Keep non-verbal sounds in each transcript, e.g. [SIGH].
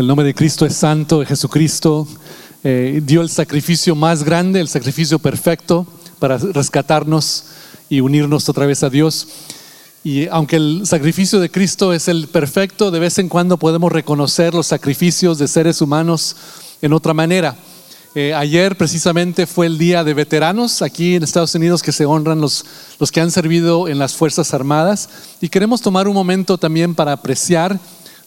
El nombre de Cristo es santo, Jesucristo eh, dio el sacrificio más grande, el sacrificio perfecto para rescatarnos y unirnos otra vez a Dios. Y aunque el sacrificio de Cristo es el perfecto, de vez en cuando podemos reconocer los sacrificios de seres humanos en otra manera. Eh, ayer precisamente fue el día de veteranos aquí en Estados Unidos que se honran los, los que han servido en las Fuerzas Armadas y queremos tomar un momento también para apreciar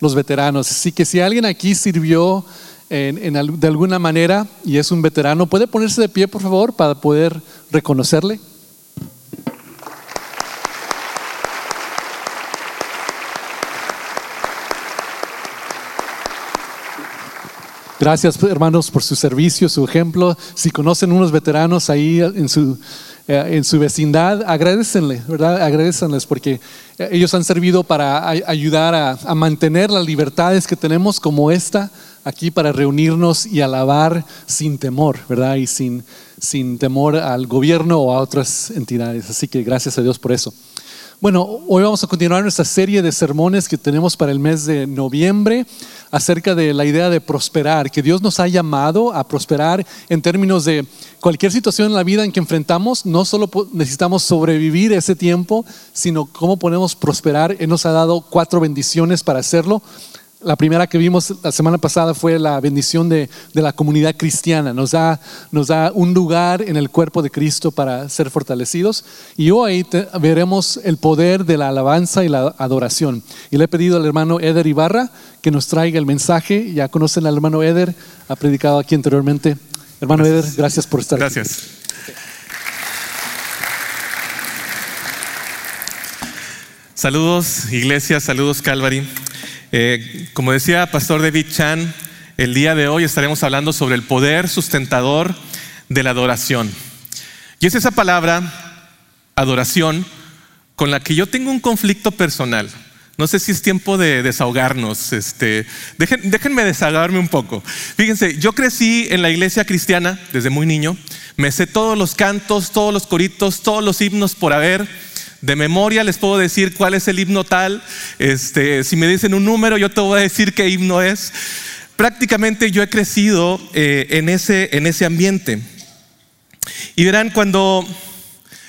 los veteranos. Así que si alguien aquí sirvió de alguna manera y es un veterano, ¿puede ponerse de pie por favor para poder reconocerle? Gracias hermanos por su servicio, su ejemplo. Si conocen unos veteranos ahí en su, en su vecindad, agradecenle, ¿verdad? Agradecenles porque eh, ellos han servido para ayudar a, a mantener las libertades que tenemos como esta aquí para reunirnos y alabar sin temor, ¿verdad? Y sin, sin temor al gobierno o a otras entidades. Así que gracias a Dios por eso. Bueno, hoy vamos a continuar nuestra serie de sermones que tenemos para el mes de noviembre acerca de la idea de prosperar, que Dios nos ha llamado a prosperar en términos de cualquier situación en la vida en que enfrentamos, no solo necesitamos sobrevivir ese tiempo, sino cómo podemos prosperar. Él nos ha dado cuatro bendiciones para hacerlo. La primera que vimos la semana pasada fue la bendición de, la comunidad cristiana. Nos da, nos da un lugar en el cuerpo de Cristo para ser fortalecidos. Y hoy veremos el poder de la alabanza y la adoración. Y le he pedido al hermano Eder Ibarra que nos traiga el mensaje. Ya conocen al hermano Eder, ha predicado aquí anteriormente. Hermano Eder, gracias por estar aquí. Gracias. Saludos, iglesia, saludos, Calvary. Eh, como decía Pastor David Chan, el día de hoy estaremos hablando sobre el poder sustentador de la adoración. Y es esa palabra, adoración, con la que yo tengo un conflicto personal. No sé si es tiempo de desahogarnos. Este, déjenme desahogarme un poco. Fíjense, yo crecí en la iglesia cristiana desde muy niño. Me sé todos los cantos, todos los coritos, todos los himnos por haber. De memoria les puedo decir cuál es el himno tal. Este, si me dicen un número, yo te voy a decir qué himno es. Prácticamente yo he crecido eh, en, ese, en ese ambiente. Y verán, cuando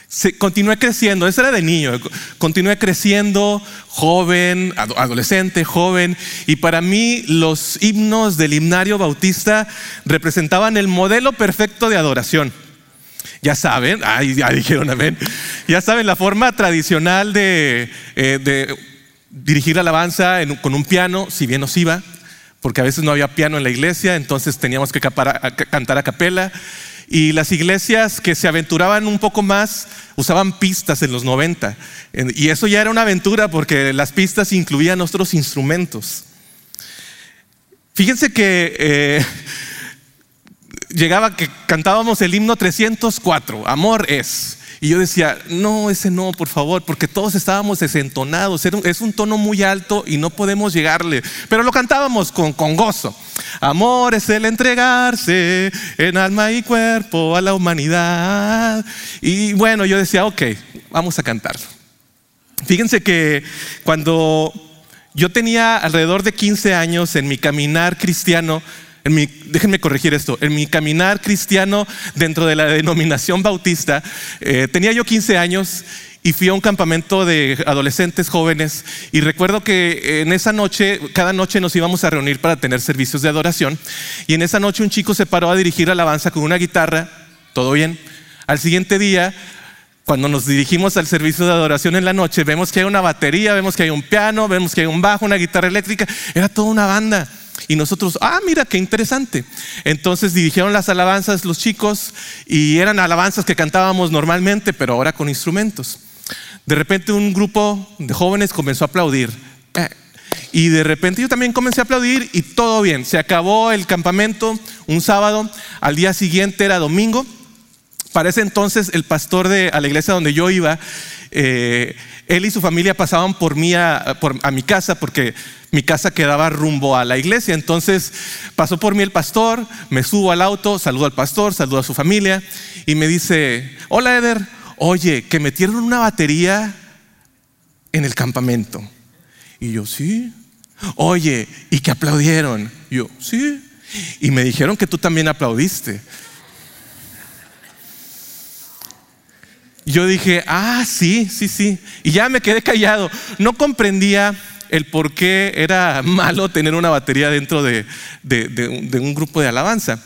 se, continué creciendo, eso era de niño, continué creciendo, joven, adolescente, joven, y para mí los himnos del himnario bautista representaban el modelo perfecto de adoración. Ya saben, ay, ya dijeron amén. Ya saben, la forma tradicional de, eh, dirigir alabanza con un piano, si bien nos iba, porque a veces no había piano en la iglesia, entonces teníamos que cantar a capela. Y las iglesias que se aventuraban un poco más usaban pistas en los 90. Y eso ya era una aventura porque las pistas incluían otros instrumentos. Fíjense que eh, llegaba que cantábamos el himno 304, Amor es. Y yo decía, no, ese no, por favor, porque todos estábamos desentonados. Es un tono muy alto y no podemos llegarle. Pero lo cantábamos con, con gozo. Amor es el entregarse en alma y cuerpo a la humanidad. Y bueno, yo decía, ok, vamos a cantarlo. Fíjense que cuando yo tenía alrededor de 15 años en mi caminar cristiano, déjenme corregir esto, en mi caminar cristiano dentro de la denominación bautista, eh, tenía yo 15 años y fui a un campamento de adolescentes jóvenes y recuerdo que en esa noche, cada noche nos íbamos a reunir para tener servicios de adoración y en esa noche un chico se paró a dirigir alabanza con una guitarra, todo bien. Al siguiente día cuando nos dirigimos al servicio de adoración en la noche, vemos que hay una batería, vemos que hay un piano, vemos que hay un bajo, una guitarra eléctrica, era toda una banda. Y nosotros, ah, mira, qué interesante. Entonces dirigieron las alabanzas los chicos y eran alabanzas que cantábamos normalmente, pero ahora con instrumentos. De repente un grupo de jóvenes comenzó a aplaudir. Y de repente yo también comencé a aplaudir y todo bien. Se acabó el campamento un sábado, al día siguiente era domingo. Para ese entonces el pastor de la iglesia donde yo iba, eh, él y su familia pasaban por mí a, a mi casa porque mi casa quedaba rumbo a la iglesia. Entonces pasó por mí el pastor, me subo al auto, saludo al pastor, saludo a su familia y me dice, hola Eder, oye, que metieron una batería en el campamento. Y yo, sí, Oye, ¿y que aplaudieron? Yo, sí. Y me dijeron que tú también aplaudiste. Yo dije, ah, sí, sí, sí. Y ya me quedé callado. No comprendía el por qué era malo tener una batería dentro de, un grupo de alabanza.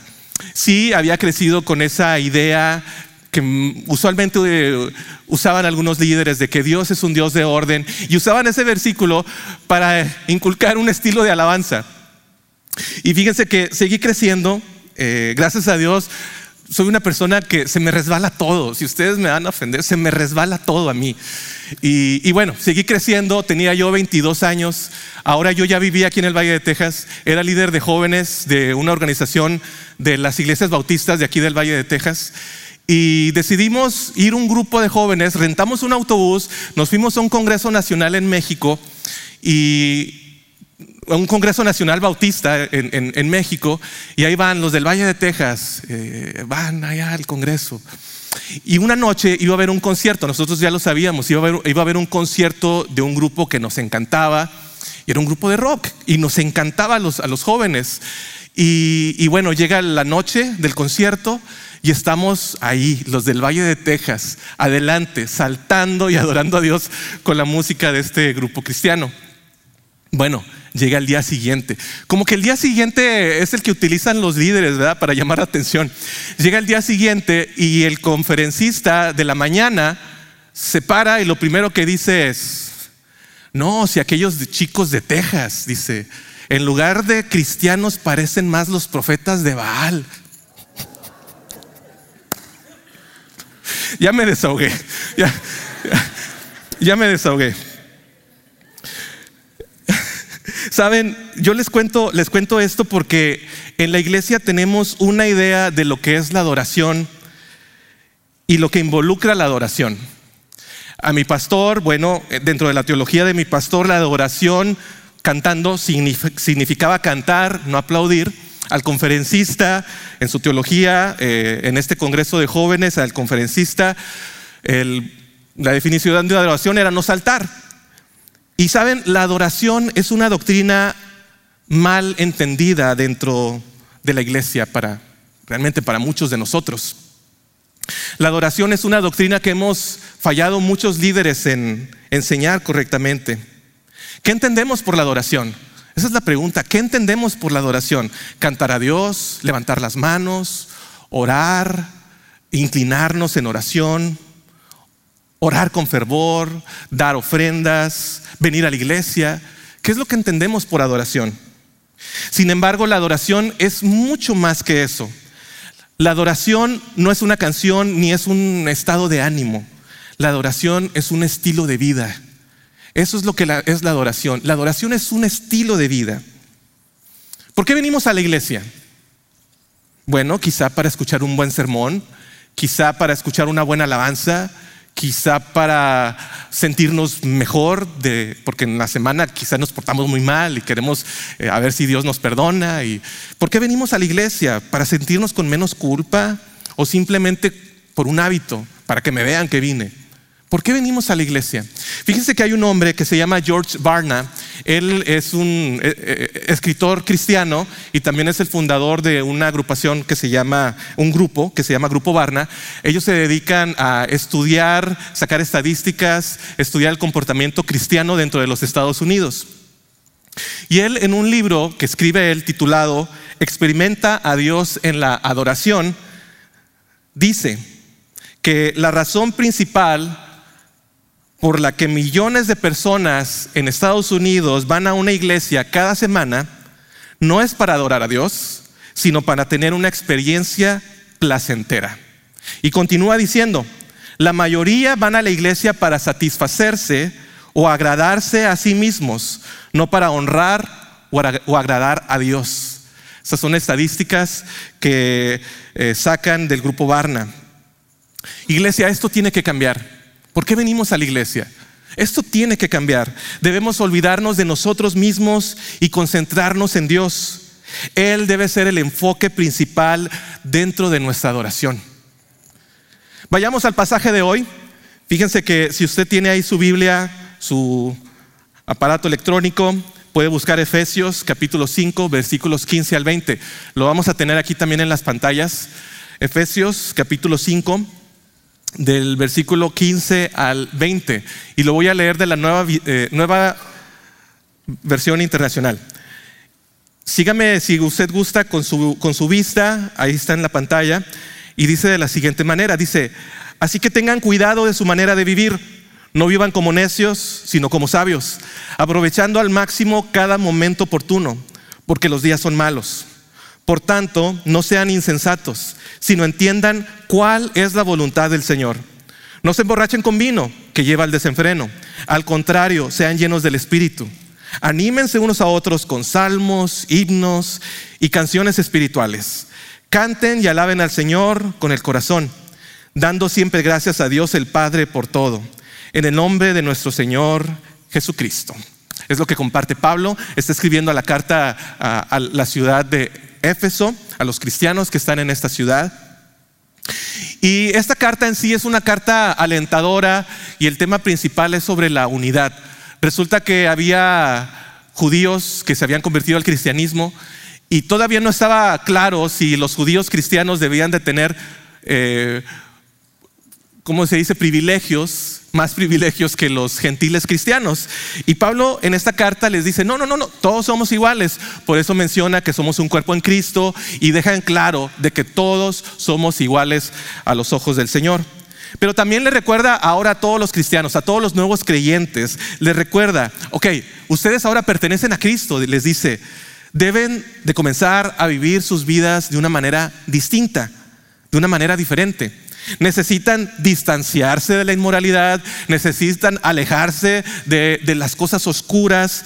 Sí, había crecido con esa idea que usualmente eh, usaban algunos líderes de que Dios es un Dios de orden y usaban ese versículo para inculcar un estilo de alabanza. Y fíjense que seguí creciendo, eh, gracias a Dios, soy una persona que se me resbala todo. Si ustedes me van a ofender, se me resbala todo a mí. Y, bueno, seguí creciendo, tenía yo 22 años, ahora yo ya vivía aquí en el Valle de Texas, era líder de jóvenes de una organización de las iglesias bautistas de aquí del Valle de Texas. Y decidimos ir un grupo de jóvenes, rentamos un autobús, nos fuimos a un Congreso Nacional en México y un Congreso Nacional Bautista en, México y ahí van los del Valle de Texas, eh, van allá al Congreso. Y una noche iba a haber un concierto, nosotros ya lo sabíamos, iba a haber, iba a haber un concierto de un grupo que nos encantaba, y era un grupo de rock, y nos encantaba a los, a los jóvenes. Y, y bueno, llega la noche del concierto y estamos ahí, los del Valle de Texas, adelante, saltando y adorando a Dios con la música de este grupo cristiano. Bueno, llega el día siguiente. Como que el día siguiente es el que utilizan los líderes, ¿verdad? Para llamar la atención. Llega el día siguiente y el conferencista de la mañana se para y lo primero que dice es, no, si aquellos chicos de Texas, dice, en lugar de cristianos parecen más los profetas de Baal. Ya me desahogué, ya, ya me desahogué. Saben, yo les cuento, les cuento esto porque en la iglesia tenemos una idea de lo que es la adoración y lo que involucra la adoración. A mi pastor, bueno, dentro de la teología de mi pastor, la adoración cantando significaba cantar, no aplaudir. Al conferencista, en su teología, eh, en este congreso de jóvenes, al conferencista, la definición de adoración era no saltar. Y saben, la adoración es una doctrina mal entendida dentro de la iglesia para realmente para muchos de nosotros. La adoración es una doctrina que hemos fallado muchos líderes en enseñar correctamente. ¿Qué entendemos por la adoración? Esa es la pregunta. ¿Qué entendemos por la adoración? Cantar a Dios, levantar las manos, orar, inclinarnos en oración, orar con fervor, dar ofrendas, venir a la iglesia. ¿Qué es lo que entendemos por adoración? Sin embargo, la adoración es mucho más que eso. La adoración no es una canción ni es un estado de ánimo. La adoración es un estilo de vida. Eso es lo que es la adoración. La adoración es un estilo de vida. ¿Por qué venimos a la iglesia? Bueno, quizá para escuchar un buen sermón, quizá para escuchar una buena alabanza, quizá para sentirnos mejor, porque en la semana quizá nos portamos muy mal y queremos eh, a ver si Dios nos perdona. Y, ¿Por qué venimos a la iglesia? ¿Para sentirnos con menos culpa o simplemente por un hábito, para que me vean que vine? ¿Por qué venimos a la iglesia? Fíjense que hay un hombre que se llama George Barna. Él es un eh, eh, escritor cristiano y también es el fundador de una agrupación que se llama, un grupo que se llama Grupo Barna. Ellos se dedican a estudiar, sacar estadísticas, estudiar el comportamiento cristiano dentro de los Estados Unidos. Y él en un libro que escribe él titulado Experimenta a Dios en la adoración, dice que la razón principal por la que millones de personas en Estados Unidos van a una iglesia cada semana no es para adorar a Dios, sino para tener una experiencia placentera. Y continúa diciendo, la mayoría van a la iglesia para satisfacerse o agradarse a sí mismos, no para honrar o agradar a Dios. Esas son estadísticas que eh, sacan del grupo Barna. Iglesia, esto tiene que cambiar. ¿Por qué venimos a la iglesia? Esto tiene que cambiar. Debemos olvidarnos de nosotros mismos y concentrarnos en Dios. Él debe ser el enfoque principal dentro de nuestra adoración. Vayamos al pasaje de hoy. Fíjense que si usted tiene ahí su Biblia, su aparato electrónico, puede buscar Efesios capítulo 5, versículos 15 al 20. Lo vamos a tener aquí también en las pantallas. Efesios capítulo 5, del versículo 15 al 20. Y lo voy a leer de la nueva, eh, nueva versión internacional. Sígame si usted gusta con su, con su vista, ahí está en la pantalla, y dice de la siguiente manera, dice, así que tengan cuidado de su manera de vivir, no vivan como necios, sino como sabios, aprovechando al máximo cada momento oportuno, porque los días son malos. Por tanto, no sean insensatos, sino entiendan cuál es la voluntad del Señor. No se emborrachen con vino, que lleva al desenfreno. Al contrario, sean llenos del Espíritu. Anímense unos a otros con salmos, himnos y canciones espirituales. Canten y alaben al Señor con el corazón, dando siempre gracias a Dios el Padre por todo, en el nombre de nuestro Señor Jesucristo. Es lo que comparte Pablo. Está escribiendo la carta a, la ciudad de Éfeso, a los cristianos que están en esta ciudad. Y esta carta en sí es una carta alentadora y el tema principal es sobre la unidad. Resulta que había judíos que se habían convertido al cristianismo y todavía no estaba claro si los judíos cristianos debían de tener, eh, ¿cómo se dice?, privilegios, más privilegios que los gentiles cristianos. Y Pablo en esta carta les dice, no, no, no, no, todos somos iguales. Por eso menciona que somos un cuerpo en Cristo y deja en claro de que todos somos iguales a los ojos del Señor. Pero también le recuerda ahora a todos los cristianos, a todos los nuevos creyentes, les recuerda, ok, ustedes ahora pertenecen a Cristo, les dice, deben de comenzar a vivir sus vidas de una manera distinta, de una manera diferente. Necesitan distanciarse de la inmoralidad, necesitan alejarse de, las cosas oscuras,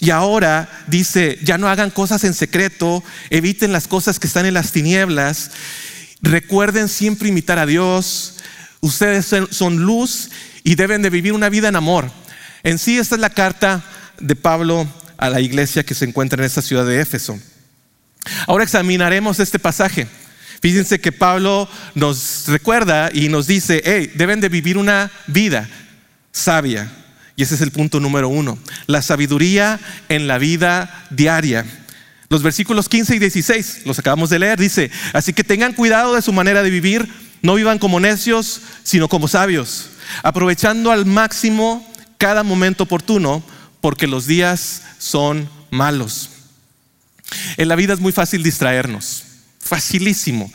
y ahora dice, ya no hagan cosas en secreto, eviten las cosas que están en las tinieblas Recuerden siempre imitar a Dios. Ustedes son luz y deben de vivir una vida en amor. En sí, esta es la carta de Pablo a la iglesia que se encuentra en esta ciudad de Éfeso. Ahora examinaremos este pasaje. Fíjense que Pablo nos recuerda y nos dice, hey, deben de vivir una vida sabia. Y ese es el punto número uno. La sabiduría en la vida diaria. Los versículos 15 y 16, los acabamos de leer, dice, así que tengan cuidado de su manera de vivir, no vivan como necios, sino como sabios, aprovechando al máximo cada momento oportuno, porque los días son malos. En la vida es muy fácil distraernos, facilísimo.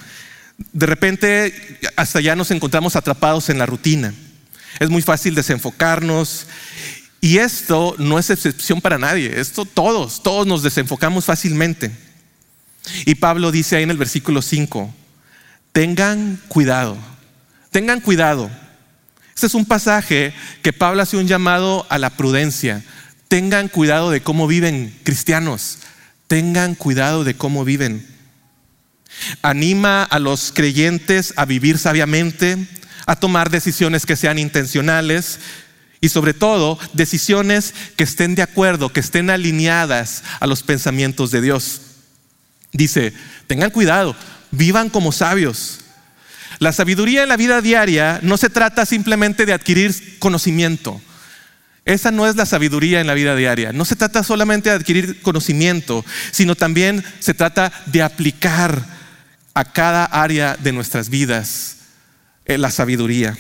De repente hasta ya nos encontramos atrapados en la rutina. Es muy fácil desenfocarnos y esto no es excepción para nadie, esto todos, todos nos desenfocamos fácilmente. Y Pablo dice ahí en el versículo 5, tengan cuidado, tengan cuidado. Este es un pasaje que Pablo hace un llamado a la prudencia. Tengan cuidado de cómo viven cristianos, tengan cuidado de cómo viven. Anima a los creyentes a vivir sabiamente, a tomar decisiones que sean intencionales, y sobre todo, decisiones que estén de acuerdo, que estén alineadas a los pensamientos de Dios. Dice, tengan cuidado, vivan como sabios. La sabiduría en la vida diaria no se trata simplemente de adquirir conocimiento. Esa no es la sabiduría en la vida diaria. No se trata solamente de adquirir conocimiento, sino también se trata de aplicar a cada área de nuestras vidas eh, la sabiduría.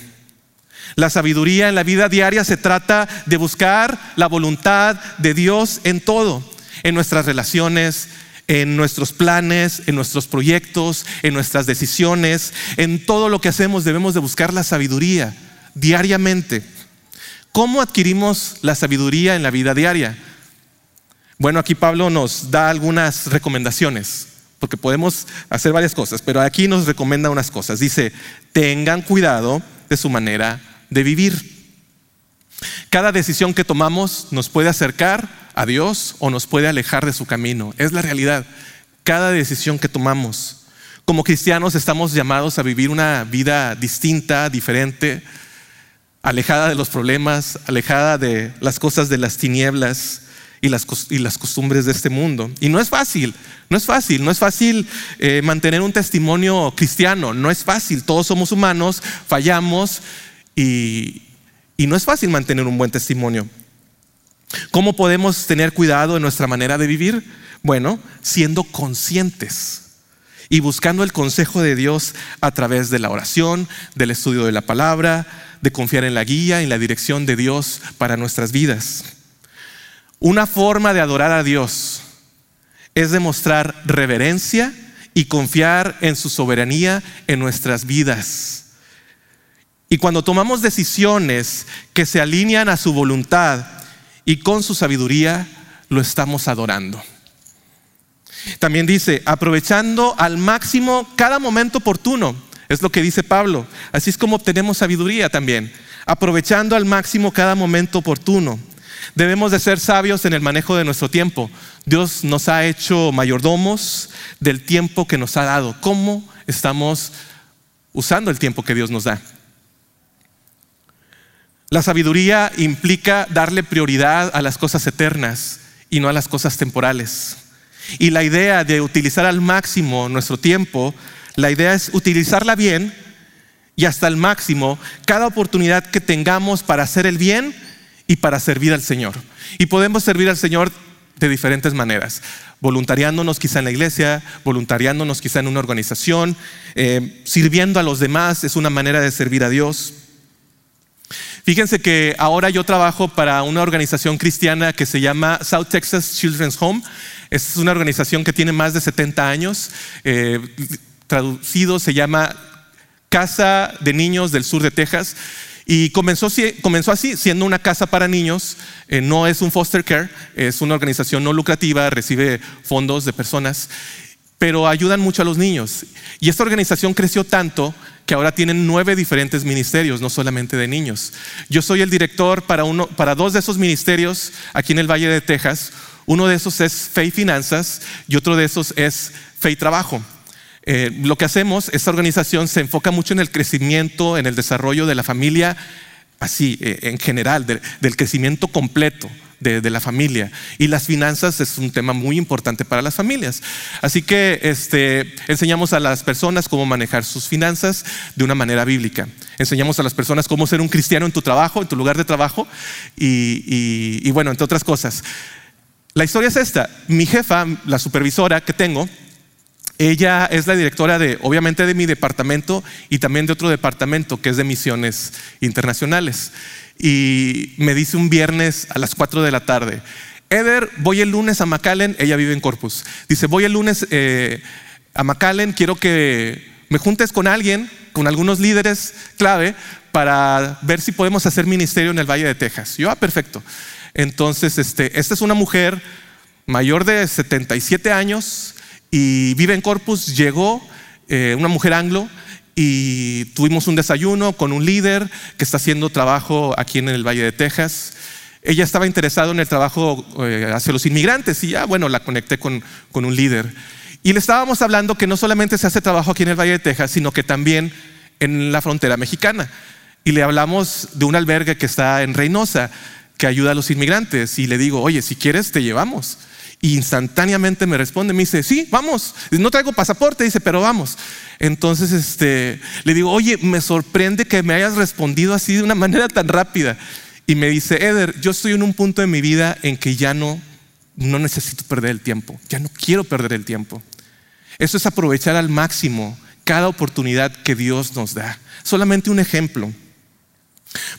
La sabiduría en la vida diaria se trata de buscar la voluntad de Dios en todo, en nuestras relaciones, en nuestros planes, en nuestros proyectos, en nuestras decisiones, en todo lo que hacemos debemos de buscar la sabiduría diariamente. ¿Cómo adquirimos la sabiduría en la vida diaria? Bueno, aquí Pablo nos da algunas recomendaciones, porque podemos hacer varias cosas, pero aquí nos recomienda unas cosas. Dice, tengan cuidado de su manera de vivir. Cada decisión que tomamos nos puede acercar a Dios o nos puede alejar de su camino. Es la realidad. Cada decisión que tomamos. Como cristianos estamos llamados a vivir una vida distinta, diferente, alejada de los problemas, alejada de las cosas de las tinieblas y las, y las costumbres de este mundo. Y no es fácil, no es fácil, no es fácil eh, mantener un testimonio cristiano, no es fácil, todos somos humanos, fallamos y, no es fácil mantener un buen testimonio. ¿Cómo podemos tener cuidado en nuestra manera de vivir? Bueno, siendo conscientes y buscando el consejo de Dios a través de la oración, del estudio de la palabra, de confiar en la guía y la dirección de Dios para nuestras vidas. Una forma de adorar a Dios es demostrar reverencia y confiar en su soberanía en nuestras vidas. Y cuando tomamos decisiones que se alinean a su voluntad y con su sabiduría, lo estamos adorando. También dice, aprovechando al máximo cada momento oportuno. Es lo que dice Pablo. Así es como obtenemos sabiduría también. Aprovechando al máximo cada momento oportuno. Debemos de ser sabios en el manejo de nuestro tiempo. Dios nos ha hecho mayordomos del tiempo que nos ha dado. ¿Cómo estamos usando el tiempo que Dios nos da? La sabiduría implica darle prioridad a las cosas eternas y no a las cosas temporales. Y la idea de utilizar al máximo nuestro tiempo, la idea es utilizarla bien y hasta el máximo cada oportunidad que tengamos para hacer el bien y para servir al Señor. Y podemos servir al Señor de diferentes maneras. Voluntariándonos quizá en la iglesia, voluntariándonos quizá en una organización, eh, sirviendo a los demás es una manera de servir a Dios. Fíjense que ahora yo trabajo para una organización cristiana que se llama South Texas Children's Home. Es una organización que tiene más de 70 años. Eh, traducido se llama Casa de Niños del Sur de Texas. Y comenzó, así, siendo una casa para niños, eh, no es un foster care, es una organización no lucrativa, recibe fondos de personas, pero ayudan mucho a los niños. Y esta organización creció tanto que ahora tienen nueve diferentes ministerios, no solamente de niños. Yo soy el director para, dos de esos ministerios aquí en el Valle de Texas. Uno de esos es Fe y Finanzas y otro de esos es Fe y Trabajo. Eh, lo que hacemos, esta organización se enfoca mucho en el crecimiento, en el desarrollo de la familia, así, eh, en general, del crecimiento completo de, la familia. Y las finanzas es un tema muy importante para las familias. Así que este, enseñamos a las personas cómo manejar sus finanzas de una manera bíblica. Enseñamos a las personas cómo ser un cristiano en tu trabajo, en tu lugar de trabajo y bueno, entre otras cosas. La historia es esta. Mi jefa, la supervisora que tengo, ella es la directora de, obviamente, de mi departamento y también de otro departamento que es de misiones internacionales. Y me dice un viernes a las 4 de la tarde, Eder, voy el lunes a McAllen, ella vive en Corpus. Dice, voy el lunes eh, a McAllen, quiero que me juntes con alguien, con algunos líderes clave, para ver si podemos hacer ministerio en el Valle de Texas. Yo, ah, perfecto. Entonces, este, esta es una mujer mayor de 77 años y vive en Corpus, llegó, eh, una mujer anglo, y tuvimos un desayuno con un líder que está haciendo trabajo aquí en el Valle de Texas. Ella estaba interesada en el trabajo eh, hacia los inmigrantes y ya, bueno, la conecté con, con un líder. Y le estábamos hablando que no solamente se hace trabajo aquí en el Valle de Texas, sino que también en la frontera mexicana. Y le hablamos de un albergue que está en Reynosa que ayuda a los inmigrantes y le digo, oye, si quieres te llevamos. Instantáneamente me responde, me dice, sí, vamos. No traigo pasaporte, dice, pero vamos. Entonces este, le digo, oye, me sorprende que me hayas respondido así de una [LAUGHS] manera tan rápida. Y me dice, Eder, yo estoy en un punto de mi vida en que ya no, no necesito perder el tiempo, ya no quiero perder el tiempo. Eso es aprovechar al máximo cada oportunidad que Dios nos da. Solamente un ejemplo.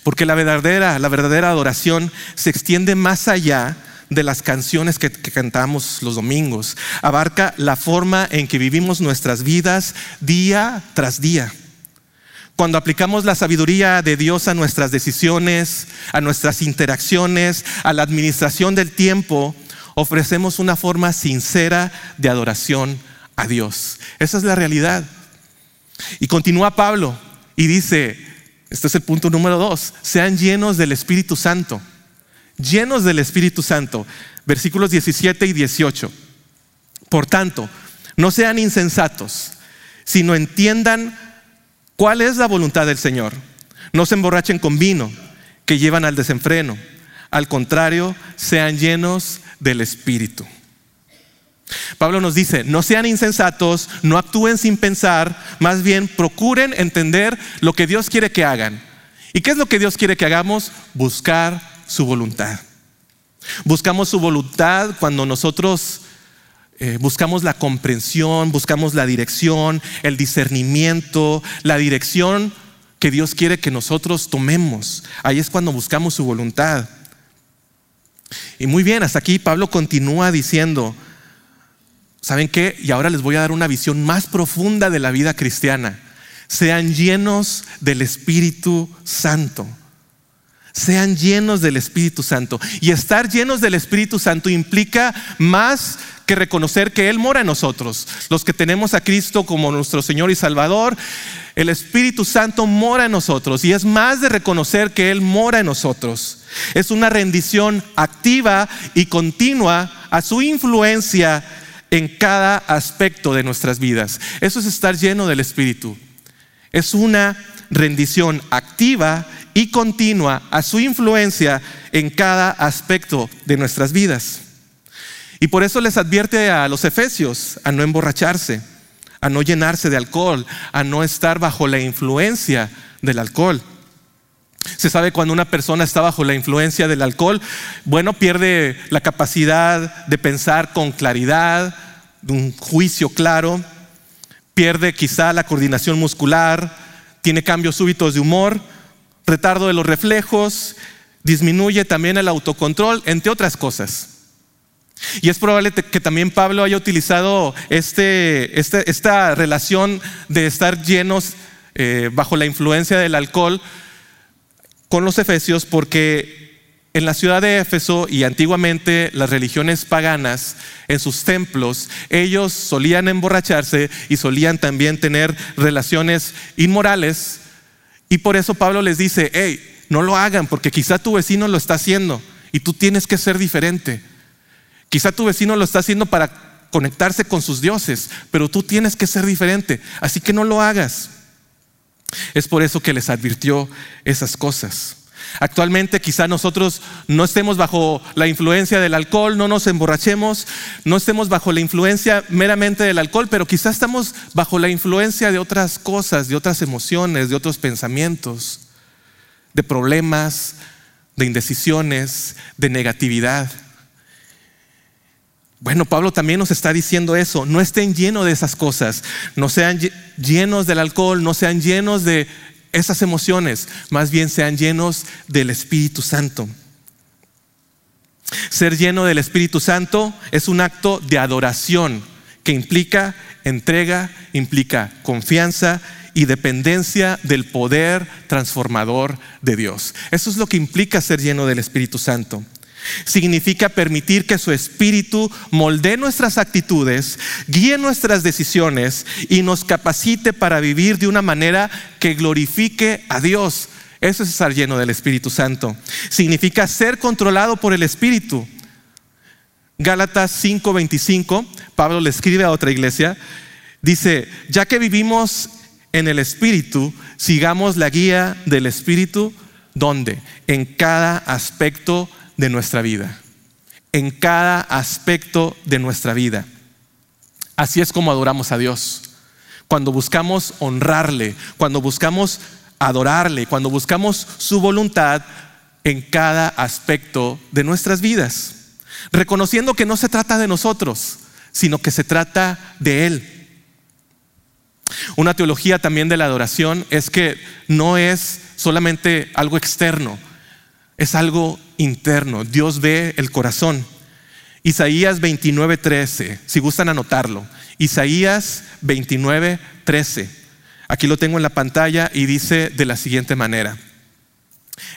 Porque la verdadera, la verdadera adoración se extiende más allá de las canciones que, cantamos los domingos. Abarca la forma en que vivimos nuestras vidas día tras día. Cuando aplicamos la sabiduría de Dios a nuestras decisiones, a nuestras interacciones, a la administración del tiempo, ofrecemos una forma sincera de adoración a Dios. Esa es la realidad. Y continúa Pablo y dice, este es el punto número dos. Sean llenos del Espíritu Santo. Llenos del Espíritu Santo. Versículos 17 y 18. Por tanto, no sean insensatos, sino entiendan cuál es la voluntad del Señor. No se emborrachen con vino, que llevan al desenfreno. Al contrario, sean llenos del Espíritu. Pablo nos dice, no sean insensatos, no actúen sin pensar, más bien procuren entender lo que Dios quiere que hagan. ¿Y qué es lo que Dios quiere que hagamos? Buscar su voluntad. Buscamos su voluntad cuando nosotros eh, buscamos la comprensión, buscamos la dirección, el discernimiento, la dirección que Dios quiere que nosotros tomemos. Ahí es cuando buscamos su voluntad. Y muy bien, hasta aquí Pablo continúa diciendo, ¿saben qué? Y ahora les voy a dar una visión más profunda de la vida cristiana. Sean llenos del Espíritu Santo. Sean llenos del Espíritu Santo. Y estar llenos del Espíritu Santo implica más que reconocer que Él mora en nosotros. Los que tenemos a Cristo como nuestro Señor y Salvador, el Espíritu Santo mora en nosotros. Y es más de reconocer que Él mora en nosotros. Es una rendición activa y continua a su influencia en cada aspecto de nuestras vidas. Eso es estar lleno del Espíritu. Es una rendición activa y continua a su influencia en cada aspecto de nuestras vidas. Y por eso les advierte a los efesios a no emborracharse, a no llenarse de alcohol, a no estar bajo la influencia del alcohol. Se sabe cuando una persona está bajo la influencia del alcohol, bueno, pierde la capacidad de pensar con claridad, de un juicio claro, pierde quizá la coordinación muscular, tiene cambios súbitos de humor, retardo de los reflejos, disminuye también el autocontrol, entre otras cosas. Y es probable que también Pablo haya utilizado este, este esta relación de estar llenos eh, bajo la influencia del alcohol con los efesios porque en la ciudad de Éfeso y antiguamente las religiones paganas, en sus templos, ellos solían emborracharse y solían también tener relaciones inmorales. Y por eso Pablo les dice, hey, no lo hagan porque quizá tu vecino lo está haciendo y tú tienes que ser diferente. Quizá tu vecino lo está haciendo para conectarse con sus dioses, pero tú tienes que ser diferente. Así que no lo hagas. Es por eso que les advirtió esas cosas. Actualmente quizá nosotros no estemos bajo la influencia del alcohol, no nos emborrachemos, no estemos bajo la influencia meramente del alcohol, pero quizá estamos bajo la influencia de otras cosas, de otras emociones, de otros pensamientos, de problemas, de indecisiones, de negatividad. Bueno, Pablo también nos está diciendo eso, no estén llenos de esas cosas, no sean llenos del alcohol, no sean llenos de esas emociones, más bien sean llenos del Espíritu Santo. Ser lleno del Espíritu Santo es un acto de adoración que implica entrega, implica confianza y dependencia del poder transformador de Dios. Eso es lo que implica ser lleno del Espíritu Santo. Significa permitir que su espíritu moldee nuestras actitudes, guíe nuestras decisiones y nos capacite para vivir de una manera que glorifique a Dios. Eso es estar lleno del Espíritu Santo. Significa ser controlado por el Espíritu. Gálatas 5:25, Pablo le escribe a otra iglesia, dice, ya que vivimos en el Espíritu, sigamos la guía del Espíritu, ¿dónde? En cada aspecto de nuestra vida, en cada aspecto de nuestra vida. Así es como adoramos a Dios. Cuando buscamos honrarle, cuando buscamos adorarle, cuando buscamos su voluntad en cada aspecto de nuestras vidas, reconociendo que no se trata de nosotros, sino que se trata de Él. Una teología también de la adoración es que no es solamente algo externo, es algo interno. Dios ve el corazón. Isaías 29:13, si gustan anotarlo. Isaías 29:13. Aquí lo tengo en la pantalla y dice de la siguiente manera.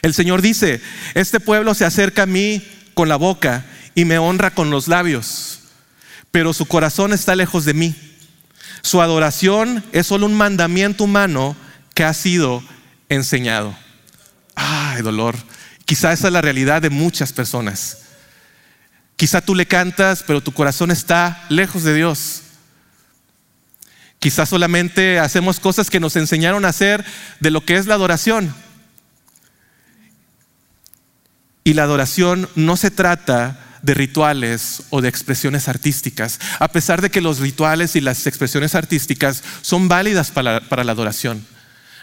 El Señor dice, este pueblo se acerca a mí con la boca y me honra con los labios, pero su corazón está lejos de mí. Su adoración es solo un mandamiento humano que ha sido enseñado. Ay, dolor. Quizá esa es la realidad de muchas personas. Quizá tú le cantas, pero tu corazón está lejos de Dios. Quizá solamente hacemos cosas que nos enseñaron a hacer de lo que es la adoración. Y la adoración no se trata de rituales o de expresiones artísticas, a pesar de que los rituales y las expresiones artísticas son válidas para, para la adoración.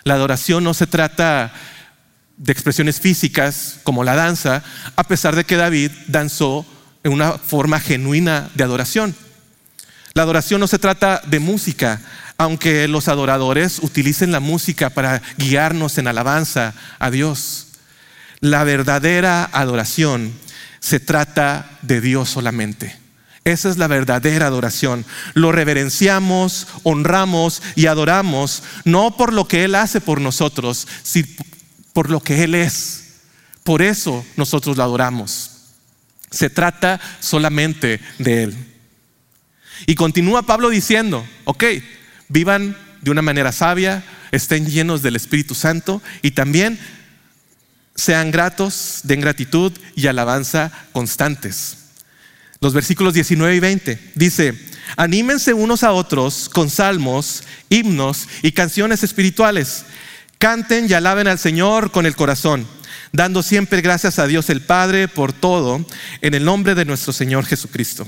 La adoración no se trata de expresiones físicas como la danza, a pesar de que David danzó en una forma genuina de adoración. La adoración no se trata de música, aunque los adoradores utilicen la música para guiarnos en alabanza a Dios. La verdadera adoración se trata de Dios solamente. Esa es la verdadera adoración. Lo reverenciamos, honramos y adoramos, no por lo que Él hace por nosotros, por lo que Él es. Por eso nosotros lo adoramos. Se trata solamente de Él. Y continúa Pablo diciendo, ok, vivan de una manera sabia, estén llenos del Espíritu Santo y también sean gratos, den gratitud y alabanza constantes. Los versículos 19 y 20 dice, anímense unos a otros con salmos, himnos y canciones espirituales. Canten y alaben al Señor con el corazón, dando siempre gracias a Dios el Padre por todo, en el nombre de nuestro Señor Jesucristo.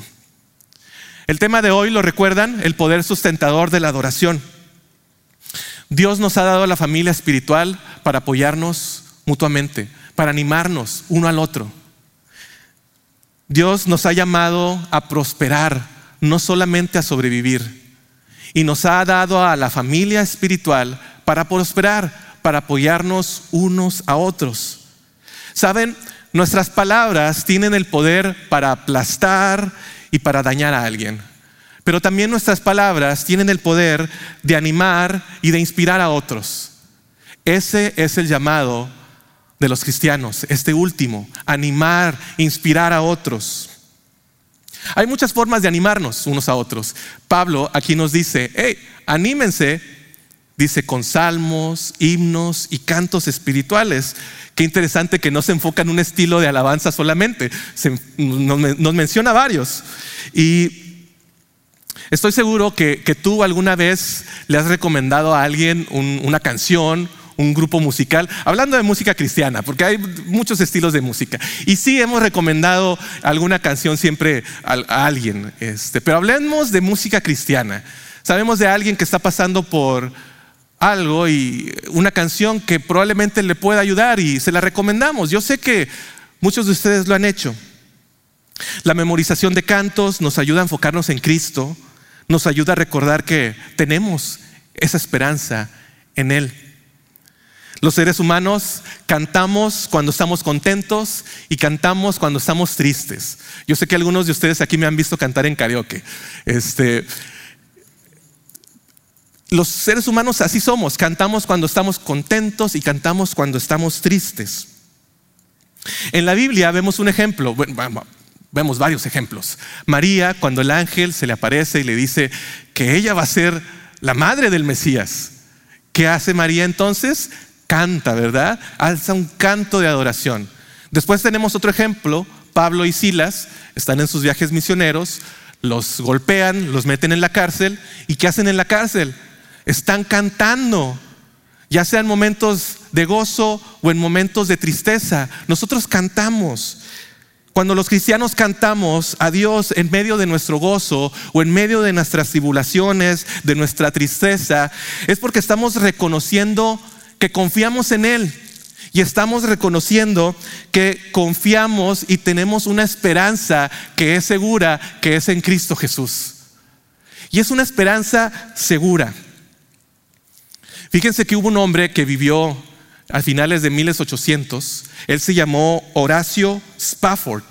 El tema de hoy, ¿lo recuerdan? El poder sustentador de la adoración. Dios nos ha dado a la familia espiritual para apoyarnos mutuamente, para animarnos uno al otro. Dios nos ha llamado a prosperar, no solamente a sobrevivir. Y nos ha dado a la familia espiritual para prosperar, para apoyarnos unos a otros. Saben, nuestras palabras tienen el poder para aplastar y para dañar a alguien. Pero también nuestras palabras tienen el poder de animar y de inspirar a otros. Ese es el llamado de los cristianos, este último, animar, inspirar a otros. Hay muchas formas de animarnos unos a otros. Pablo aquí nos dice, hey, anímense, dice con salmos, himnos y cantos espirituales. Qué interesante que no se enfoca en un estilo de alabanza solamente, nos, menciona varios. Y estoy seguro que, tú alguna vez le has recomendado a alguien una canción, un grupo musical, hablando de música cristiana, porque hay muchos estilos de música. Y sí hemos recomendado alguna canción siempre a, a alguien, este, pero hablemos de música cristiana. Sabemos de alguien que está pasando por algo y una canción que probablemente le pueda ayudar y se la recomendamos. Yo sé que muchos de ustedes lo han hecho. La memorización de cantos nos ayuda a enfocarnos en Cristo, nos ayuda a recordar que tenemos esa esperanza en Él. Los seres humanos cantamos cuando estamos contentos y cantamos cuando estamos tristes. Yo sé que algunos de ustedes aquí me han visto cantar en karaoke. Este, los seres humanos así somos, cantamos cuando estamos contentos y cantamos cuando estamos tristes. En la Biblia vemos un ejemplo, vemos varios ejemplos. María, cuando el ángel se le aparece y le dice que ella va a ser la madre del Mesías, ¿qué hace María entonces? Canta, ¿verdad? Alza un canto de adoración. Después tenemos otro ejemplo, Pablo y Silas están en sus viajes misioneros, los golpean, los meten en la cárcel, ¿y qué hacen en la cárcel? Están cantando, ya sea en momentos de gozo o en momentos de tristeza. Nosotros cantamos. Cuando los cristianos cantamos a Dios en medio de nuestro gozo o en medio de nuestras tribulaciones, de nuestra tristeza, es porque estamos reconociendo que confiamos en Él y estamos reconociendo que confiamos y tenemos una esperanza que es segura, que es en Cristo Jesús. Y es una esperanza segura. Fíjense que hubo un hombre que vivió a finales de 1800. Él se llamó Horacio Spafford.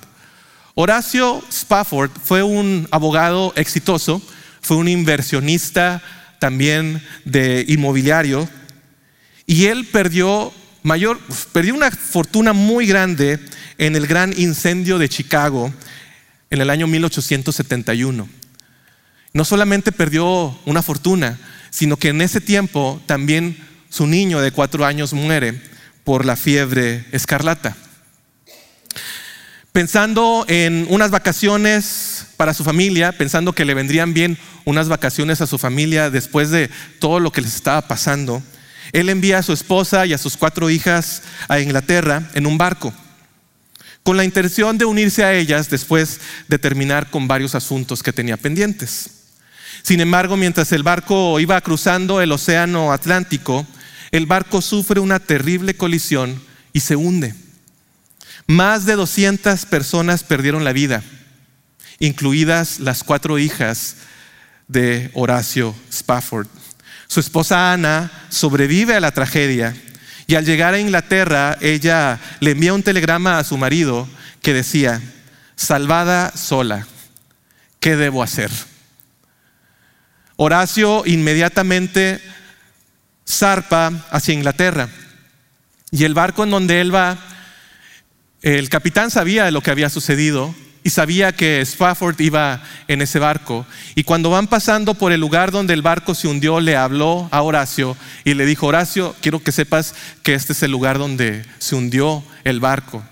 Horacio Spafford fue un abogado exitoso, fue un inversionista también de inmobiliario y él perdió mayor perdió una fortuna muy grande en el gran incendio de Chicago en el año 1871. No solamente perdió una fortuna, sino que en ese tiempo también su niño de cuatro años muere por la fiebre escarlata. Pensando en unas vacaciones para su familia, pensando que le vendrían bien unas vacaciones a su familia después de todo lo que les estaba pasando, él envía a su esposa y a sus cuatro hijas a Inglaterra en un barco, con la intención de unirse a ellas después de terminar con varios asuntos que tenía pendientes. Sin embargo, mientras el barco iba cruzando el océano Atlántico, el barco sufre una terrible colisión y se hunde. Más de 200 personas perdieron la vida, incluidas las cuatro hijas de Horacio Spafford. Su esposa Ana sobrevive a la tragedia y al llegar a Inglaterra ella le envía un telegrama a su marido que decía, salvada sola, ¿qué debo hacer? Horacio inmediatamente zarpa hacia Inglaterra y el barco en donde él va, el capitán sabía lo que había sucedido y sabía que Spafford iba en ese barco. Y cuando van pasando por el lugar donde el barco se hundió, le habló a Horacio y le dijo, Horacio, quiero que sepas que este es el lugar donde se hundió el barco.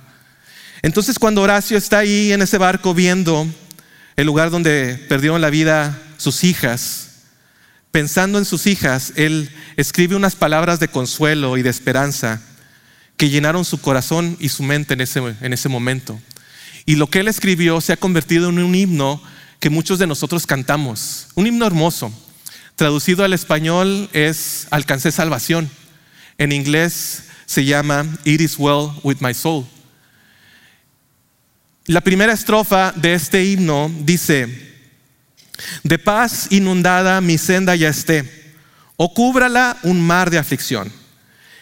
Entonces cuando Horacio está ahí en ese barco viendo el lugar donde perdieron la vida sus hijas, pensando en sus hijas, él escribe unas palabras de consuelo y de esperanza que llenaron su corazón y su mente en ese, en ese momento. Y lo que él escribió se ha convertido en un himno que muchos de nosotros cantamos, un himno hermoso. Traducido al español es Alcancé salvación. En inglés se llama It is well with my soul. La primera estrofa de este himno dice, de paz inundada mi senda ya esté, o cúbrala un mar de aflicción.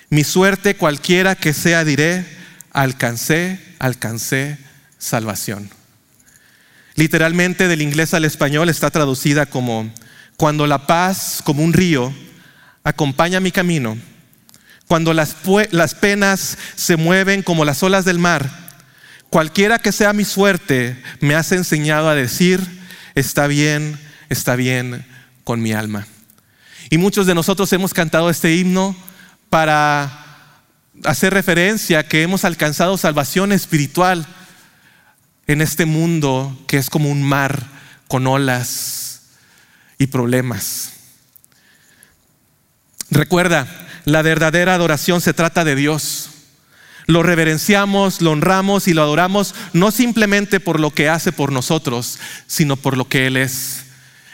Mi suerte cualquiera que sea diré, alcancé, alcancé salvación. Literalmente del inglés al español está traducida como, cuando la paz como un río acompaña mi camino, cuando las, las penas se mueven como las olas del mar, cualquiera que sea mi suerte, me has enseñado a decir, está bien, está bien con mi alma. Y muchos de nosotros hemos cantado este himno para hacer referencia a que hemos alcanzado salvación espiritual en este mundo que es como un mar con olas y problemas. Recuerda, la verdadera adoración se trata de Dios. Lo reverenciamos, lo honramos y lo adoramos no simplemente por lo que hace por nosotros, sino por lo que Él es.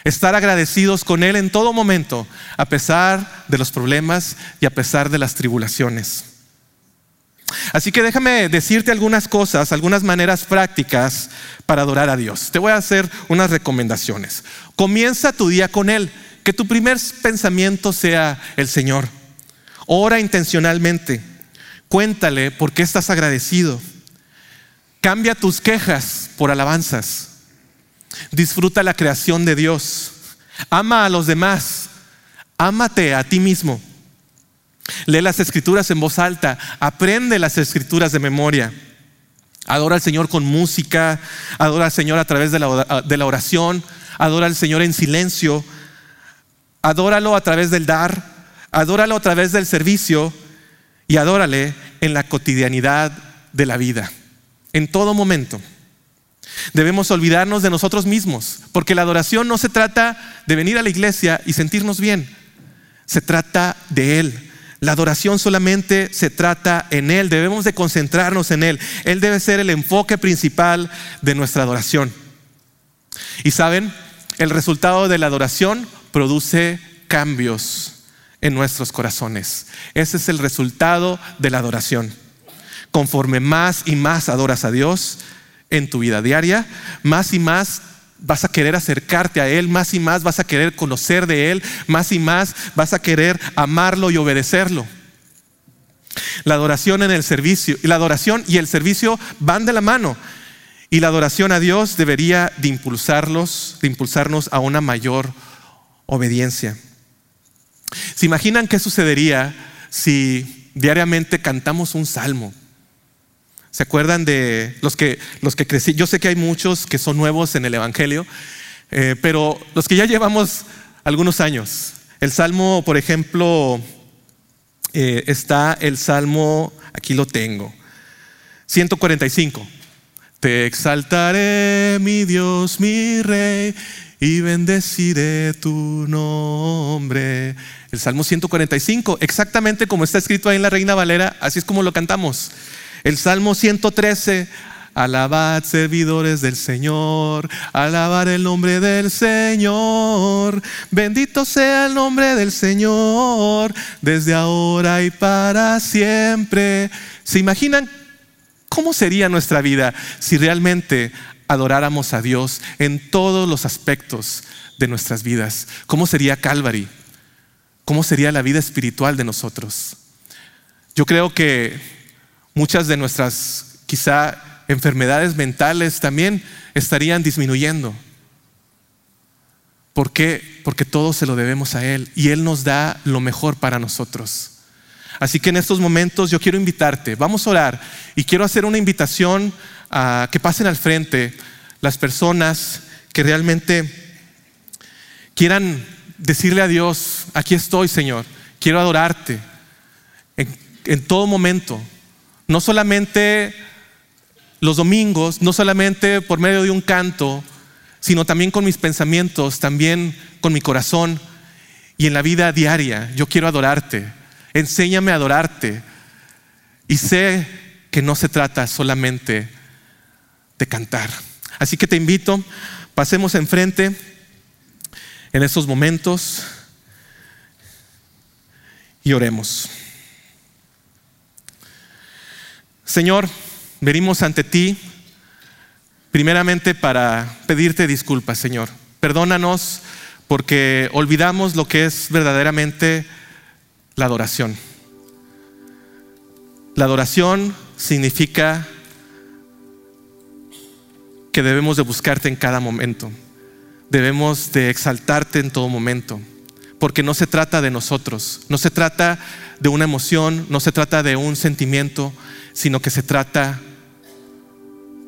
Estar agradecidos con Él en todo momento, a pesar de los problemas y a pesar de las tribulaciones. Así que déjame decirte algunas cosas, algunas maneras prácticas para adorar a Dios. Te voy a hacer unas recomendaciones. Comienza tu día con Él. Que tu primer pensamiento sea el Señor. Ora intencionalmente. Cuéntale por qué estás agradecido. Cambia tus quejas por alabanzas. Disfruta la creación de Dios. Ama a los demás. Ámate a ti mismo. Lee las escrituras en voz alta, aprende las escrituras de memoria. Adora al Señor con música, adora al Señor a través de la, oración, adora al Señor en silencio, adóralo a través del dar, adóralo a través del servicio y adórale en la cotidianidad de la vida, en todo momento. Debemos olvidarnos de nosotros mismos, porque la adoración no se trata de venir a la iglesia y sentirnos bien, se trata de Él, la adoración solamente se trata en Él, debemos de concentrarnos en Él. Él debe ser el enfoque principal de nuestra adoración. Y saben, el resultado de la adoración produce cambios en nuestros corazones. Ese es el resultado de la adoración. Conforme más y más adoras a Dios en tu vida diaria, más y más vas a querer acercarte a Él, más y más vas a querer conocer de Él, más y más vas a querer amarlo y obedecerlo. La adoración en el servicio, la adoración y el servicio van de la mano. Y la adoración a Dios debería de impulsarlos, de impulsarnos a una mayor obediencia. ¿Se imaginan qué sucedería si diariamente cantamos un salmo? ¿Se acuerdan de los que, los que crecí? Yo sé que hay muchos que son nuevos en el Evangelio, eh, pero los que ya llevamos algunos años. El Salmo, por ejemplo, eh, está el Salmo, aquí lo tengo, 145. Te exaltaré, mi Dios, mi Rey, y bendeciré tu nombre. El Salmo 145, exactamente como está escrito ahí en la Reina Valera, así es como lo cantamos. El Salmo 113 Alabad servidores del Señor, alabad el nombre del Señor. Bendito sea el nombre del Señor, desde ahora y para siempre. ¿Se imaginan cómo sería nuestra vida si realmente adoráramos a Dios en todos los aspectos de nuestras vidas? ¿Cómo sería Calvary? ¿Cómo sería la vida espiritual de nosotros? Yo creo que muchas de nuestras quizá enfermedades mentales también estarían disminuyendo. ¿Por qué? Porque todo se lo debemos a Él y Él nos da lo mejor para nosotros. Así que en estos momentos yo quiero invitarte, vamos a orar y quiero hacer una invitación a que pasen al frente las personas que realmente quieran decirle a Dios, aquí estoy Señor, quiero adorarte en, todo momento, no solamente los domingos, no solamente por medio de un canto, sino también con mis pensamientos, también con mi corazón y en la vida diaria. Yo quiero adorarte. Enséñame a adorarte. Y sé que no se trata solamente de cantar. Así que te invito, pasemos enfrente en estos momentos y oremos. Señor, venimos ante ti primeramente para pedirte disculpas, Señor. Perdónanos porque olvidamos lo que es verdaderamente la adoración. La adoración significa que debemos de buscarte en cada momento. Debemos de exaltarte en todo momento. Porque no se trata de nosotros, no se trata de una emoción, no se trata de un sentimiento, sino que se trata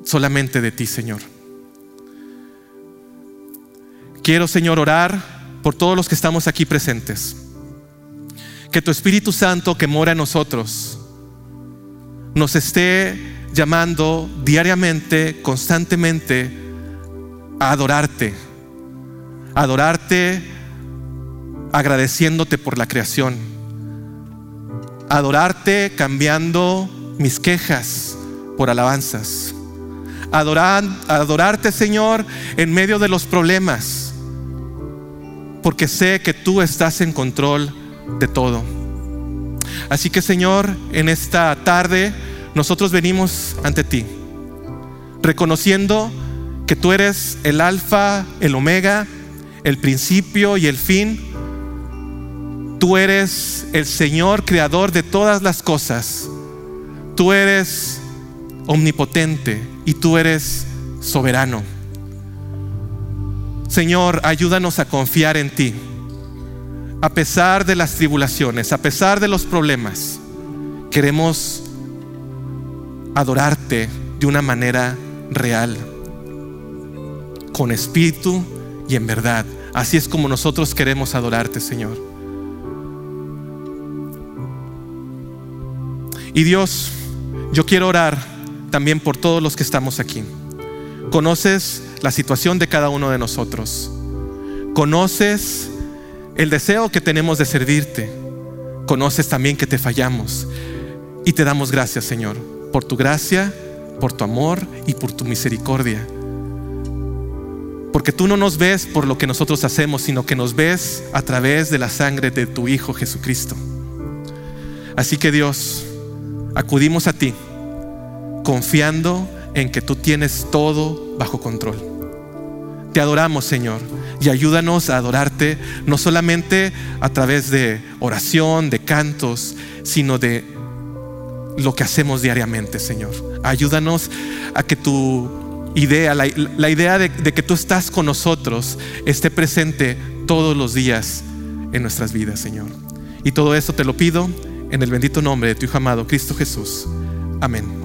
solamente de ti, Señor. Quiero, Señor, orar por todos los que estamos aquí presentes. Que tu Espíritu Santo que mora en nosotros nos esté llamando diariamente, constantemente, a adorarte. adorarte agradeciéndote por la creación. adorarte cambiando mis quejas por alabanzas adorar, adorarte, Señor, en medio de los problemas, porque sé que tú estás en control de todo. Así que, Señor, en esta tarde nosotros venimos ante ti, reconociendo que tú eres el alfa, el omega, el principio y el fin. Tú eres el Señor creador de todas las cosas. Tú eres omnipotente y tú eres soberano. Señor, ayúdanos a confiar en ti. A pesar de las tribulaciones, a pesar de los problemas, queremos adorarte de una manera real, con espíritu y en verdad. Así es como nosotros queremos adorarte, Señor. Y Dios, yo quiero orar también por todos los que estamos aquí. Conoces la situación de cada uno de nosotros. Conoces el deseo que tenemos de servirte. Conoces también que te fallamos. Y te damos gracias, Señor, por tu gracia, por tu amor y por tu misericordia. Porque tú no nos ves por lo que nosotros hacemos, sino que nos ves a través de la sangre de tu Hijo Jesucristo. Así que Dios, acudimos a ti confiando en que tú tienes todo bajo control. Te adoramos, Señor, y ayúdanos a adorarte no solamente a través de oración, de cantos, sino de lo que hacemos diariamente, Señor. Ayúdanos a que tu idea, la, idea de, de, que tú estás con nosotros, esté presente todos los días en nuestras vidas, Señor. Y todo esto te lo pido en el bendito nombre de tu Hijo amado, Cristo Jesús. Amén.